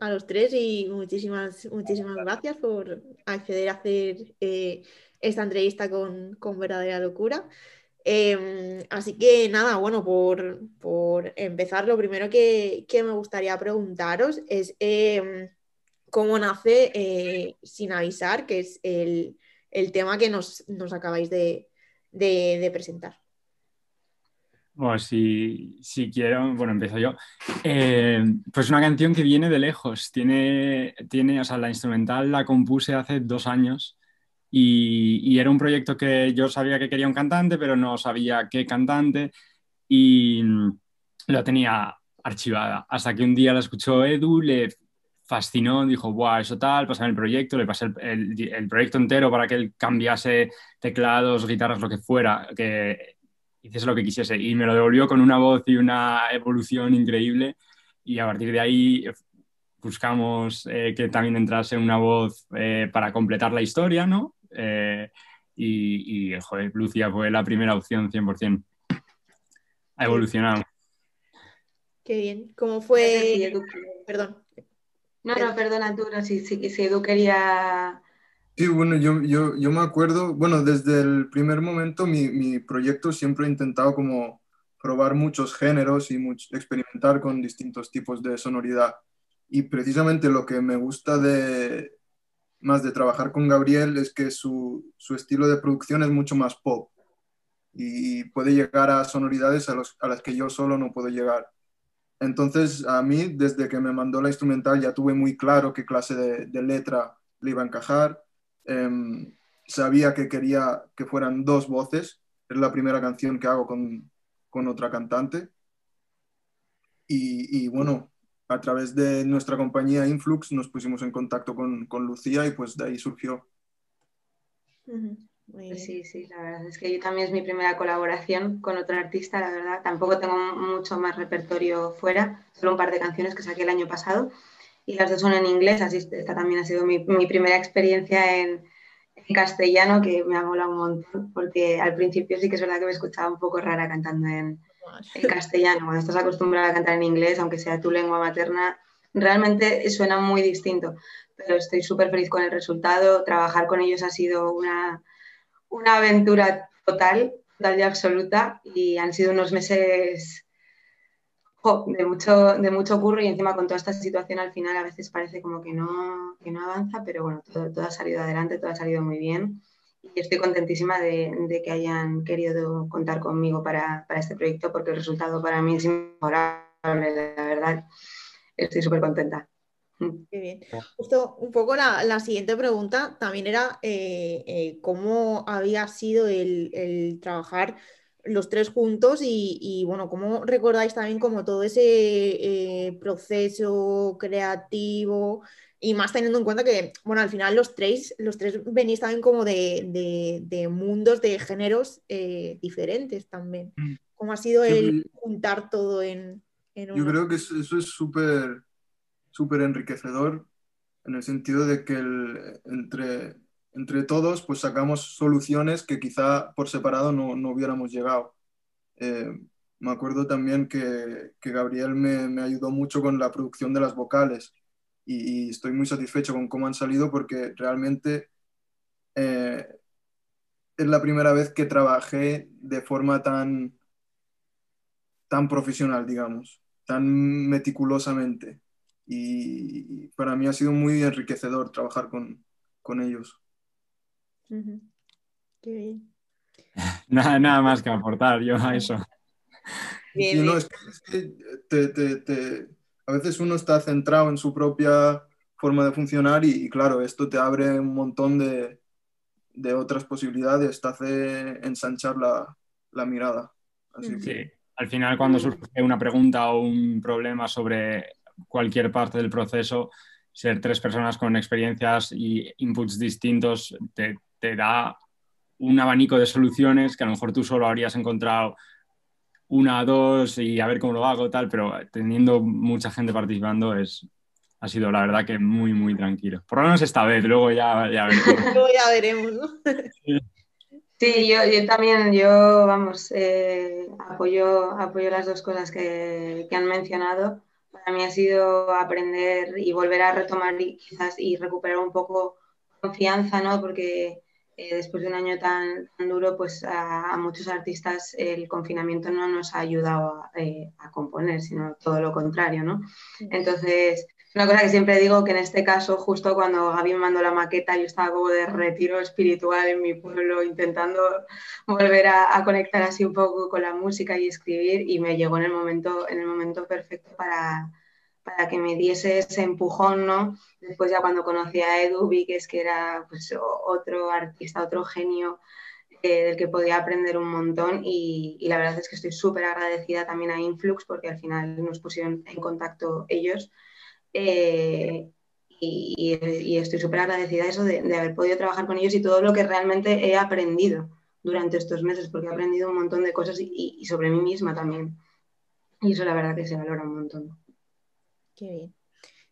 a los tres y muchísimas, muchísimas gracias por acceder a hacer eh, esta entrevista con, con verdadera locura. Em, así que nada, bueno, por, empezar, lo primero que, me gustaría preguntaros es em, cómo nace eh, Sin Avisar, que es el, tema que nos, acabáis de, presentar. Bueno, si, quiero, bueno, empiezo yo. Em, pues una canción que viene de lejos. Tiene, tiene, o sea, la instrumental la compuse hace dos años y, era un proyecto que yo sabía que quería un cantante, pero no sabía qué cantante y mm, lo tenía archivada. Hasta que un día la escuchó Edu, le fascinó, dijo, guau, eso tal, pasame el proyecto, le pasé el, el, proyecto entero para que él cambiase teclados, guitarras, lo que fuera, que hiciese lo que quisiese. Y me lo devolvió con una voz y una evolución increíble. Y a partir de ahí buscamos eh, que también entrase una voz eh, para completar la historia, ¿no? Eh, y, y, joder, Lucia fue la primera opción 100%. Ha evolucionado. Qué bien. ¿Cómo fue? Perdón. No, no, perdona, tú, si, si, si Edu quería... Sí, bueno, yo, yo, yo, me acuerdo, bueno, desde el primer momento mi, mi proyecto siempre he intentado como probar muchos géneros y experimentar con distintos tipos de sonoridad. Y precisamente lo que me gusta de, más de trabajar con Gabriel es que su, su estilo de producción es mucho más pop y puede llegar a sonoridades a, los, a, las que yo solo no puedo llegar. Entonces, a mí, desde que me mandó la instrumental, ya tuve muy claro qué clase de, de letra le iba a encajar. Em, sabía que quería que fueran dos voces. Es la primera canción que hago con, con otra cantante. Y, y, bueno, a través de nuestra compañía Influx nos pusimos en contacto con, con Lucía y pues de ahí surgió. Sí, sí, la verdad es que yo también es mi primera colaboración con otro artista, la verdad. Tampoco tengo mucho más repertorio fuera, solo un par de canciones que saqué el año pasado y las dos son en inglés, así esta también ha sido mi, mi primera experiencia en, en, castellano que me ha molado un montón, porque al principio sí que es verdad que me escuchaba un poco rara cantando en, en castellano, cuando estás acostumbrada a cantar en inglés, aunque sea tu lengua materna, realmente suena muy distinto. Pero estoy súper feliz con el resultado. Trabajar con ellos ha sido una, una aventura total, total y absoluta. Y han sido unos meses de, mucho, de mucho curro y encima con toda esta situación al final a veces parece como que no, que no avanza, pero bueno, todo, todo ha salido adelante, todo ha salido muy bien y estoy contentísima de, que hayan querido contar conmigo para, este proyecto porque el resultado para mí es inmejorable, la verdad. Estoy súper contenta. Qué bien. Justo un poco la, siguiente pregunta también era eh, eh, cómo había sido el, trabajar los tres juntos y, bueno, cómo recordáis también como todo ese eh, proceso creativo y más teniendo en cuenta que, bueno, al final los tres, los tres venís también como de, mundos, de géneros eh, diferentes también. Mm. ¿Cómo ha sido el juntar todo en, en Yo creo que eso, es súper súper enriquecedor en el sentido de que entre, entre todos pues sacamos soluciones que quizá por separado no, no hubiéramos llegado. Eh, me acuerdo también que, que Gabriel me, me, ayudó mucho con la producción de las vocales y, estoy muy satisfecho con cómo han salido porque realmente eh, es la primera vez que trabajé de forma tan, tan profesional, digamos, tan meticulosamente. Y para mí ha sido muy enriquecedor trabajar con, con ellos. Qué bien. Nada, nada más que aportar yo a eso. no, es que, te, te a veces uno está centrado en su propia forma de funcionar y, claro, esto te abre un montón de, de otras posibilidades, te hace ensanchar la, la mirada. sí, al final cuando surge una pregunta o un problema sobre cualquier parte del proceso, ser tres personas con experiencias y inputs distintos te, te da un abanico de soluciones que a lo mejor tú solo habrías encontrado una, dos y a ver cómo lo hago, tal, pero teniendo mucha gente participando es, ha sido la verdad que muy, muy tranquilo. Por lo menos esta vez, luego ya, ya veremos. luego ya veremos, ¿no? Sí, yo, yo, también, yo, vamos, eh, apoyo, apoyo las dos cosas que, que, han mencionado, para mí ha sido aprender y volver a retomar y quizás y recuperar un poco confianza, ¿no? Porque eh, después de un año tan, duro, pues a, muchos artistas el confinamiento no nos ha ayudado eh, a, componer, sino todo lo contrario, ¿no? Entonces, una cosa que siempre digo que en este caso, justo cuando Gaby me mandó la maqueta, yo estaba como de retiro espiritual en mi pueblo, intentando volver a, conectar así un poco con la música y escribir, y me llegó en el momento, en el momento perfecto para, para que me diese ese empujón, ¿no? Después ya cuando conocí a Edu vi que es que era pues, otro artista, otro genio eh, del que podía aprender un montón y, la verdad es que estoy súper agradecida también a Influx porque al final nos pusieron en contacto ellos eh, y, estoy súper agradecida eso de, haber podido trabajar con ellos y todo lo que realmente he aprendido durante estos meses porque he aprendido un montón de cosas y sobre mí misma también. Y eso la verdad que se valora un montón. Qué bien.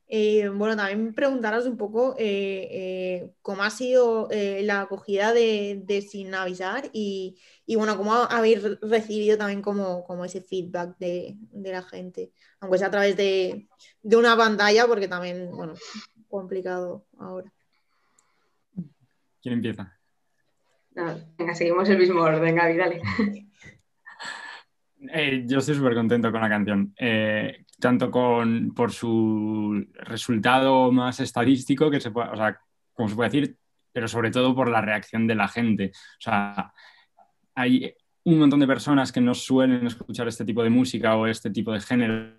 Eh, bueno, también preguntaros un poco eh, eh, cómo ha sido la acogida de, Sin Avisar y, bueno, cómo habéis recibido también como, ese feedback de, la gente, aunque sea a través de, una pantalla, porque también, bueno, complicado ahora. ¿Quién empieza? venga, seguimos el mismo orden, Gaby, dale. yo estoy súper contento con la canción tanto con, por su resultado más estadístico, que se puede, o sea, como se puede decir, pero sobre todo por la reacción de la gente. O sea, hay un montón de personas que no suelen escuchar este tipo de música o este tipo de géneros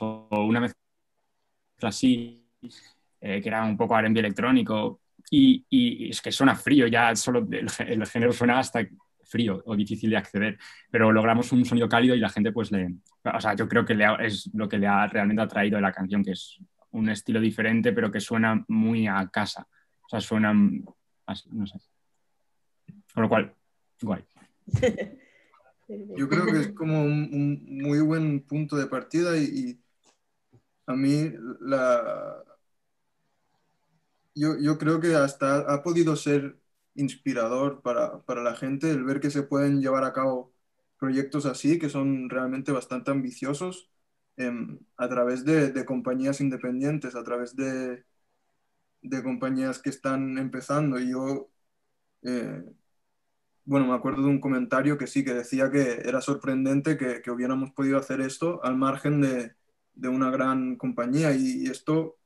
o, una mezcla así, eh, que era un poco R&B electrónico, y, y, es que suena frío, ya solo el género suena hasta frío o difícil de acceder, pero logramos un sonido cálido y la gente pues le... O sea, yo creo que es lo que le ha realmente atraído de la canción, que es un estilo diferente, pero que suena muy a casa. O sea, suena no sé. Con lo cual, guay. Yo creo que es como un, muy buen punto de partida y, a mí la... Yo, yo, creo que hasta ha podido ser inspirador para, la gente el ver que se pueden llevar a cabo proyectos así, que son realmente bastante ambiciosos, em, a través de, compañías independientes, a través de, de, compañías que están empezando. Y yo, eh, bueno, me acuerdo de un comentario que sí, que decía que era sorprendente que, hubiéramos podido hacer esto al margen de, una gran compañía. Y, esto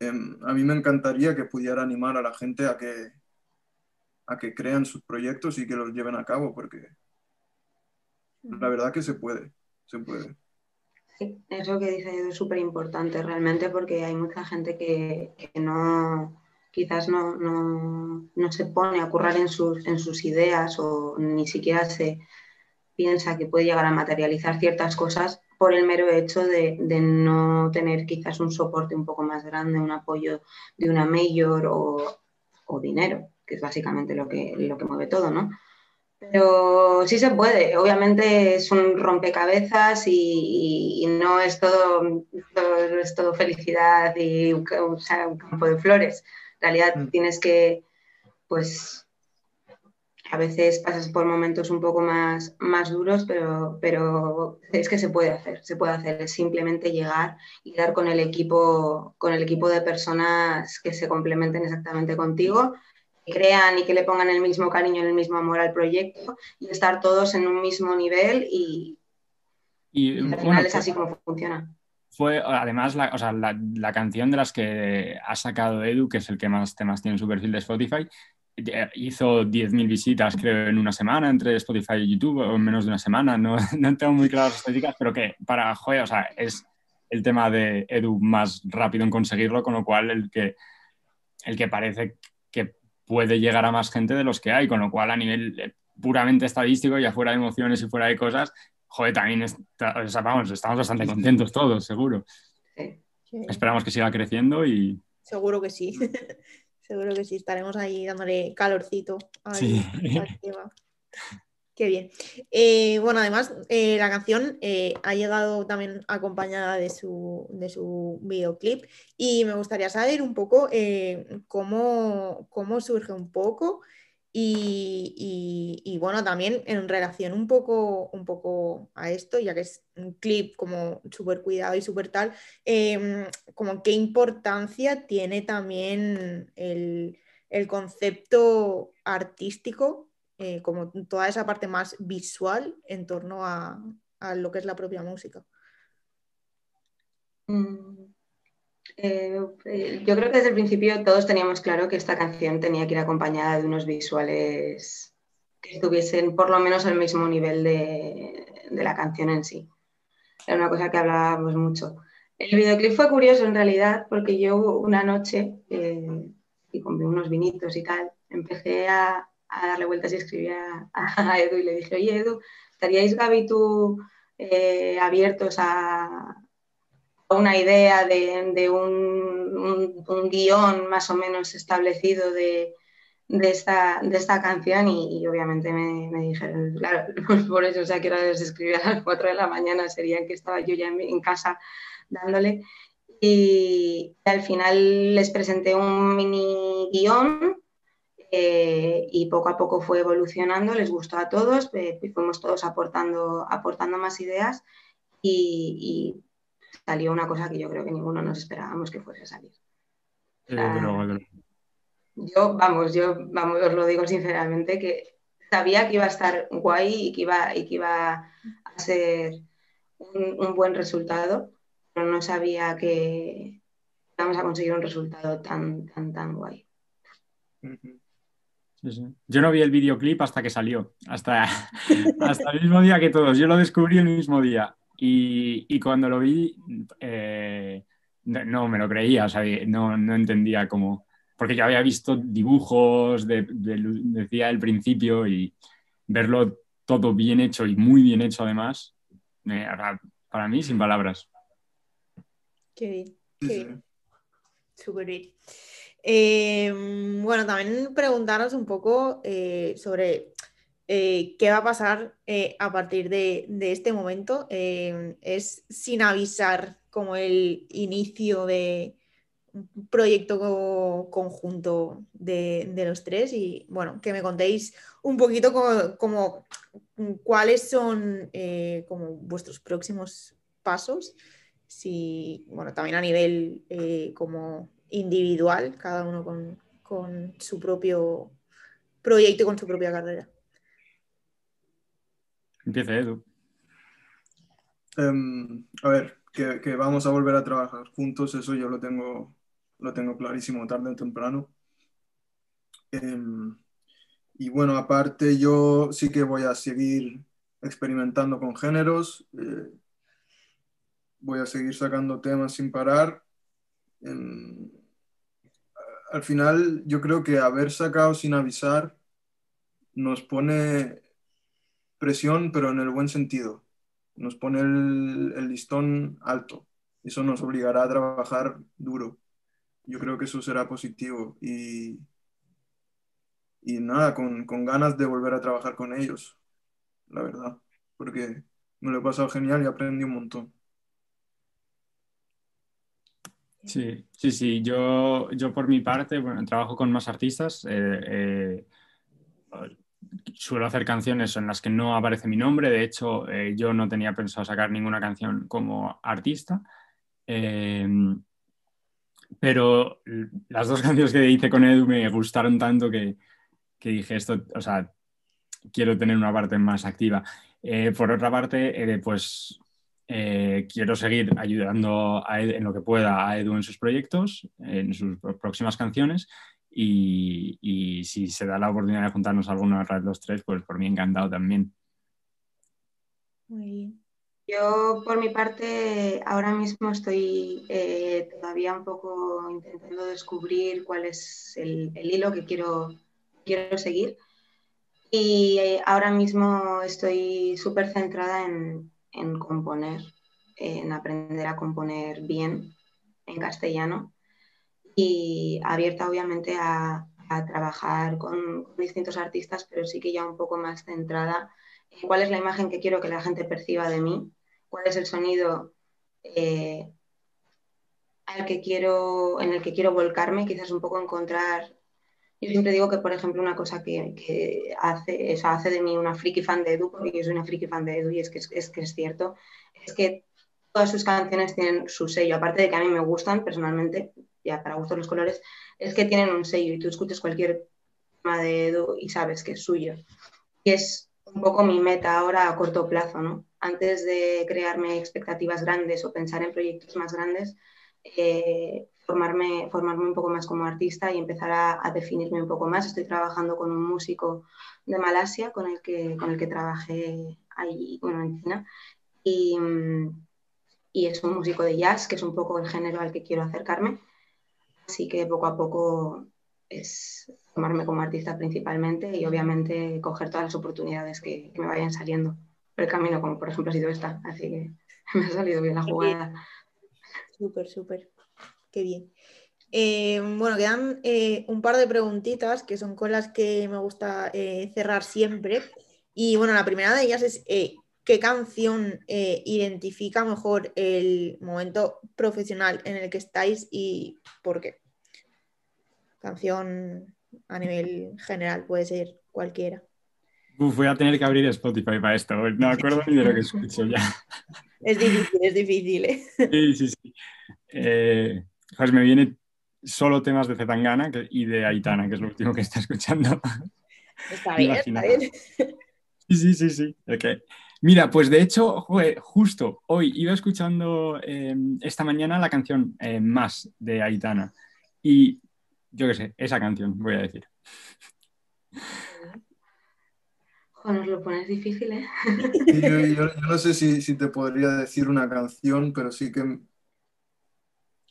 em, a mí me encantaría que pudiera animar a la gente a que, a que crean sus proyectos y que los lleven a cabo, porque la verdad que se puede, se puede. Eso que dice es súper importante realmente porque hay mucha gente que, no, quizás no, no, se pone a currar en sus, en sus ideas o ni siquiera se piensa que puede llegar a materializar ciertas cosas por el mero hecho de, de, no tener quizás un soporte un poco más grande, un apoyo de una mayor o, o dinero que es básicamente lo que, lo que mueve todo, ¿no? Pero sí se puede, obviamente es un rompecabezas y, no es todo, es todo felicidad y un, campo de flores. En realidad mm. tienes que, pues, a veces pasas por momentos un poco más, más duros, pero, pero es que se puede hacer, se puede hacer, es simplemente llegar y dar con el equipo, con el equipo de personas que se complementen exactamente contigo crean y que le pongan el mismo cariño y el mismo amor al proyecto y estar todos en un mismo nivel y, al final es así como funciona. Fue además la, o sea, la, canción de las que ha sacado Edu, que es el que más temas tiene en su perfil de Spotify, hizo 10.000 visitas creo en una semana entre Spotify y YouTube, o en menos de una semana, no, no tengo muy claras las estadísticas, pero que para, joder, o sea, es el tema de Edu más rápido en conseguirlo, con lo cual el que, el que parece que puede llegar a más gente de los que hay, con lo cual a nivel eh, puramente estadístico, ya fuera de emociones y fuera de cosas, joder, también estamos bastante contentos todos, seguro. Esperamos que siga creciendo y... Seguro que sí, seguro que sí, estaremos ahí dándole calorcito sí. Qué bien. Eh, bueno, además, eh, la canción eh, ha llegado también acompañada de su, de su videoclip y me gustaría saber un poco cómo, cómo, surge un poco Y, bueno, también en relación un poco, un poco a esto, ya que es un clip como súper cuidado y súper tal, em, como qué importancia tiene también el, concepto artístico, eh, como toda esa parte más visual en torno a, lo que es la propia música. Mm, eh, eh, yo creo que desde el principio todos teníamos claro que esta canción tenía que ir acompañada de unos visuales que estuviesen por lo menos al mismo nivel de, la canción en sí. Era una cosa que hablábamos mucho. El videoclip fue curioso en realidad porque yo una noche, eh, y compré unos vinitos y tal, empecé a, darle vueltas y escribí a, Edu y le dije, oye Edu, ¿estaríais Gaby tú abiertos a, una idea de, un, guion más o menos establecido de, esta, de esta canción y, obviamente me, dijeron, claro, por eso, o sea, que era escribir a las 4 de la mañana, sería que estaba yo ya en, casa dándole. Y al final les presenté un mini guion eh, y poco a poco fue evolucionando, les gustó a todos, eh, fuimos todos aportando, aportando más ideas y, salió una cosa que yo creo que ninguno nos esperábamos que fuese a salir. yo, vamos, yo vamos, os lo digo sinceramente, que sabía que iba a estar guay y que iba, y que iba a ser un, buen resultado, pero no sabía que íbamos a conseguir un resultado tan, tan, tan guay. Yo no vi el videoclip hasta que salió, hasta, hasta el mismo día que todos. Yo lo descubrí el mismo día. Y, cuando lo vi, eh, no, me lo creía, o sea, no, entendía cómo. Porque yo había visto dibujos, de, decía al principio, y verlo todo bien hecho y muy bien hecho además, para mí, sin palabras. Qué bien, qué bien. Súper bien. Em, bueno, también preguntaros un poco eh, sobre eh, qué va a pasar eh, a partir de, este momento. Eh, es sin avisar como el inicio de un proyecto conjunto de, los tres y bueno, que me contéis un poquito como, cuáles son como vuestros próximos pasos, si, bueno, también a nivel como individual, cada uno con, con su propio proyecto y con su propia carrera. Empieza Edu. Em, a ver, que, vamos a volver a trabajar juntos, eso yo lo tengo, lo tengo clarísimo tarde o temprano. Em, y bueno, aparte yo sí que voy a seguir experimentando con géneros, eh, voy a seguir sacando temas sin parar. Al final yo creo que haber sacado sin avisar nos pone presión, pero en el buen sentido. Nos pone el, listón alto. Eso nos obligará a trabajar duro. Yo creo que eso será positivo. Y, y nada, con, ganas de volver a trabajar con ellos, la verdad. Porque me lo he pasado genial y aprendí un montón. Sí, sí, sí. Yo, yo por mi parte, bueno, trabajo con más artistas. Eh, eh, suelo hacer canciones en las que no aparece mi nombre. De hecho, eh, yo no tenía pensado sacar ninguna canción como artista. Pero las dos canciones que hice con Edu me gustaron tanto que, dije esto, o sea, quiero tener una parte más activa. Por otra parte, pues quiero seguir ayudando en lo que pueda a Edu en sus proyectos, en sus próximas canciones y, si se da la oportunidad de juntarnos alguna de los tres, pues por mí encantado también. Muy bien. Yo, por mi parte, ahora mismo estoy eh, todavía un poco intentando descubrir cuál es el, hilo que quiero, quiero seguir. Y eh, ahora mismo estoy súper centrada en, en componer, en aprender a componer bien en castellano y abierta obviamente a, trabajar con, distintos artistas, pero sí que ya un poco más centrada en cuál es la imagen que quiero que la gente perciba de mí, cuál es el sonido eh, al que quiero, en el que quiero volcarme, quizás un poco encontrar Yo siempre digo que, por ejemplo, una cosa que, hace, eso hace de mí una friki fan de Edu, porque yo soy una friki fan de Edu y es que es, que es cierto, es que todas sus canciones tienen su sello, aparte de que a mí me gustan personalmente, ya para gustos los colores, es que tienen un sello y tú escuchas cualquier tema de Edu y sabes que es suyo. Y es un poco mi meta ahora a corto plazo, ¿no? Antes de crearme expectativas grandes o pensar en proyectos más grandes, eh, formarme, formarme un poco más como artista y empezar a, definirme un poco más. Estoy trabajando con un músico de Malasia con el que, con el que trabajé ahí, bueno, en China. Y, y es un músico de jazz, que es un poco el género al que quiero acercarme. Así que poco a poco es formarme como artista principalmente y obviamente coger todas las oportunidades que, que me vayan saliendo por el camino, como por ejemplo ha sido esta. Así que me ha salido bien la jugada. Súper, súper. Qué bien. Eh, bueno, quedan eh, un par de preguntitas que son con las que me gusta eh, cerrar siempre. Y bueno, la primera de ellas es ¿qué canción identifica mejor el momento profesional en el que estáis y por qué? Canción a nivel general, puede ser cualquiera. voy a tener que abrir Spotify para esto, no me acuerdo ni de lo que escucho ya. Es difícil, es difícil. Sí, sí, sí. Pues me viene solo temas de Zetangana y de Aitana, que es lo último que está escuchando. Está bien, está bien. Sí, sí, sí, sí. Mira, pues de hecho, justo hoy iba escuchando em, esta mañana la canción eh, Más de Aitana. Y yo qué sé, esa canción, voy a decir nos lo pones difícil, ¿eh? yo, no sé si, te podría decir una canción, pero sí que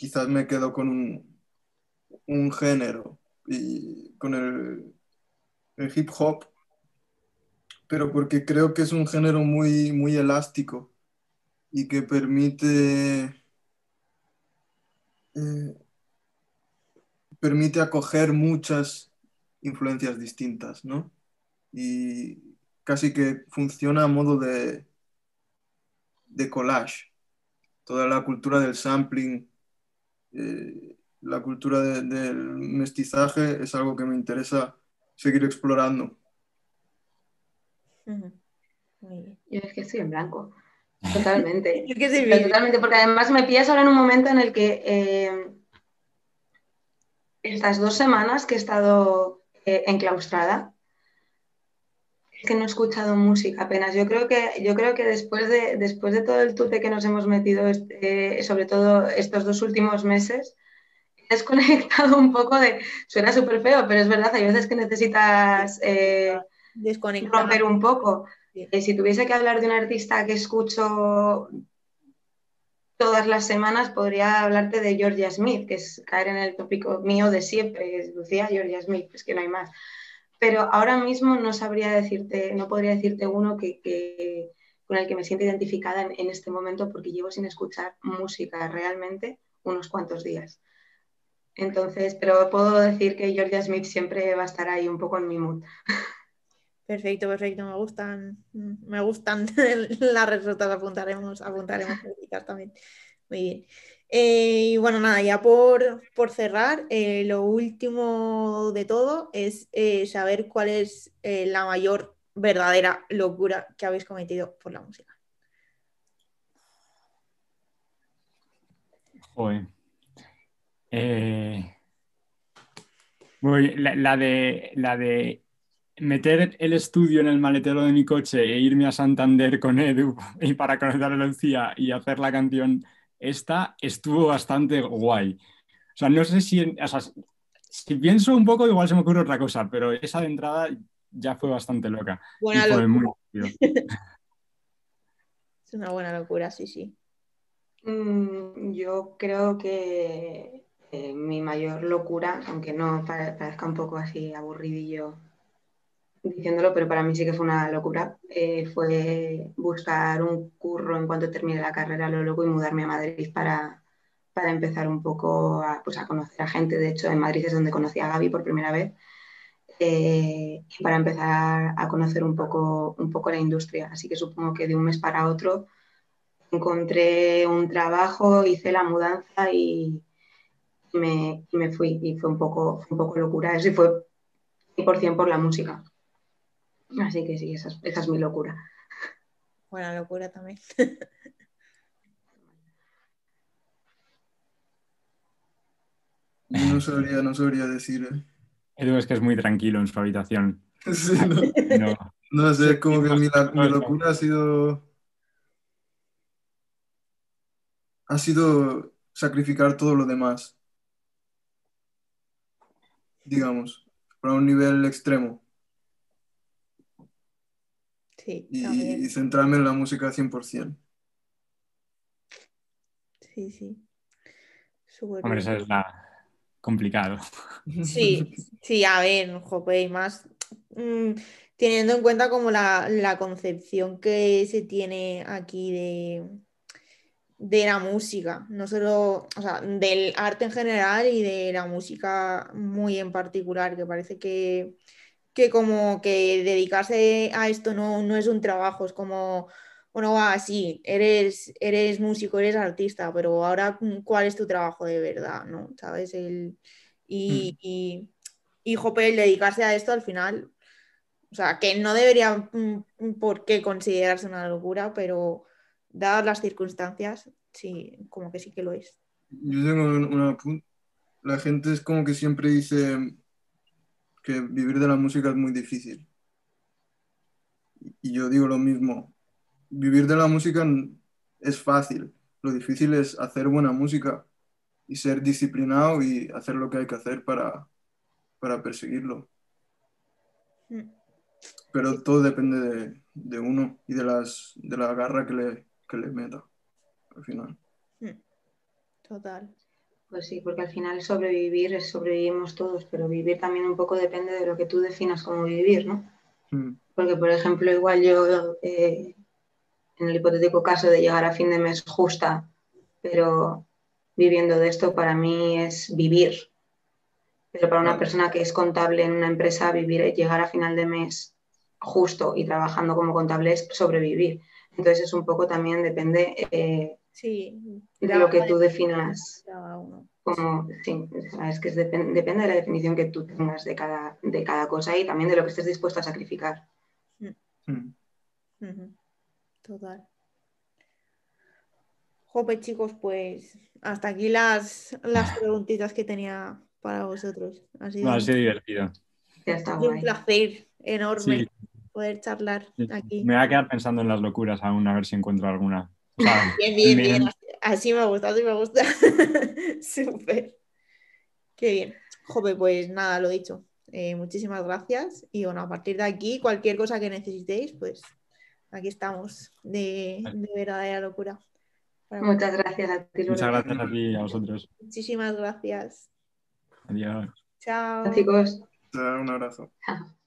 quizás me quedo con un, género y con el, hip hop, pero porque creo que es un género muy, muy elástico y que permite, eh, permite acoger muchas influencias distintas, ¿no? Y, casi que funciona a modo de, de collage. Toda la cultura del sampling, eh, la cultura del mestizaje es algo que me interesa seguir explorando. Yo es que estoy en blanco. Totalmente. Totalmente, porque además me pillas ahora en un momento en el que eh, estas dos semanas que he estado eh, enclaustrada, que no he escuchado música apenas. Yo creo que, yo creo que después, de, después de todo el tute que nos hemos metido, este, sobre todo estos dos últimos meses, he desconectado un poco de... Suena súper feo, pero es verdad, hay veces que necesitas eh, romper un poco. Eh, si tuviese que hablar de un artista que escucho todas las semanas, podría hablarte de Georgia Smith, que es caer en el tópico mío de siempre, Lucía Georgia Smith, es que no hay más pero ahora mismo no sabría decirte, no podría decirte uno que, con el que me siento identificada en, este momento porque llevo sin escuchar música realmente unos cuantos días. Entonces, pero puedo decir que Georgia Smith siempre va a estar ahí un poco en mi mood. Perfecto, perfecto. Me gustan, me gustan las respuestas. Apuntaremos, apuntaremos también. Muy bien. Eh, y bueno, nada, ya por, cerrar, eh, lo último de todo es eh, saber cuál es la mayor verdadera locura que habéis cometido por la música. Joder. la, de, la de meter el estudio en el maletero de mi coche e irme a Santander con Edu y para conocer a Lucía y hacer la canción esta estuvo bastante guay. O sea, no sé si, si pienso un poco, igual se me ocurre otra cosa, pero esa de entrada ya fue bastante loca. Buena locura. es una buena locura, sí, sí. Mm, yo creo que eh, mi mayor locura, aunque no parezca un poco así aburridillo diciéndolo, pero para mí sí que fue una locura. Eh, fue buscar un curro en cuanto termine la carrera lo loco y mudarme a Madrid para, para empezar un poco a, pues, a, conocer a gente. De hecho, en Madrid es donde conocí a Gaby por primera vez. Eh, y para empezar a conocer un poco, un poco la industria. Así que supongo que de un mes para otro encontré un trabajo, hice la mudanza y me, me fui. Y fue un poco, fue un poco locura. Eso fue 100% por la música. Así que sí, esa es, mi locura. Buena locura también. no sabría, no sabría decir. ¿eh? Edu es que es muy tranquilo en su habitación. Sí, no. no. sé, como que mi, locura ha sido. Ha sido sacrificar todo lo demás. Digamos, para un nivel extremo. Sí, y, centrarme en la música 100%. Sí, sí. Hombre, eso es la, complicado. Sí, sí, a ver, jope, y más mm, teniendo en cuenta como la, concepción que se tiene aquí de, de la música, no solo, o sea, del arte en general y de la música muy en particular, que parece que, que como que dedicarse a esto no, no es un trabajo, es como bueno, va, sí, eres, eres músico, eres artista, pero ahora, mm, ¿cuál es tu trabajo de verdad? ¿no? ¿Sabes? El, y, mm. y, el dedicarse a esto al final, o sea, que no debería mm, por qué considerarse una locura, pero dadas las circunstancias, sí, como que sí que lo es. Yo tengo una... La gente es como que siempre dice que vivir de la música es muy difícil. Y yo digo lo mismo, vivir de la música es fácil, lo difícil es hacer buena música y ser disciplinado y hacer lo que hay que hacer para, para perseguirlo. Mm. Pero todo depende de, uno y de, las, de la garra que le, que le meta al final. Mm. Total. Pues sí, porque al final sobrevivir es sobrevivimos todos, pero vivir también un poco depende de lo que tú definas como vivir, ¿no? Mm. Porque, por ejemplo, igual yo eh, en el hipotético caso de llegar a fin de mes justa, pero viviendo de esto para mí es vivir. Pero para una persona que es contable en una empresa, vivir, llegar a final de mes justo y trabajando como contable es sobrevivir. Entonces es un poco también depende eh, de lo que tú definas como es que depende de la definición que tú tengas de cada, de cada cosa y también de lo que estés dispuesto a sacrificar. Mm. Mm. Total. Jope, chicos, pues hasta aquí las, las preguntitas que tenía para vosotros. Ha sido, divertido. un placer enorme poder charlar aquí. Me voy a quedar pensando en las locuras aún, a ver si encuentro alguna. Bien, bien, bien. Así me gusta, así me gusta. Súper. Qué bien. Jope, pues nada, lo dicho. Eh, muchísimas gracias. Y bueno, a partir de aquí, cualquier cosa que necesitéis, pues aquí estamos de, de verdadera locura. Muchas gracias a ti. Muchas gracias a ti y a vosotros. Muchísimas gracias. Adiós. Chao. Chicos. Un abrazo. Chao.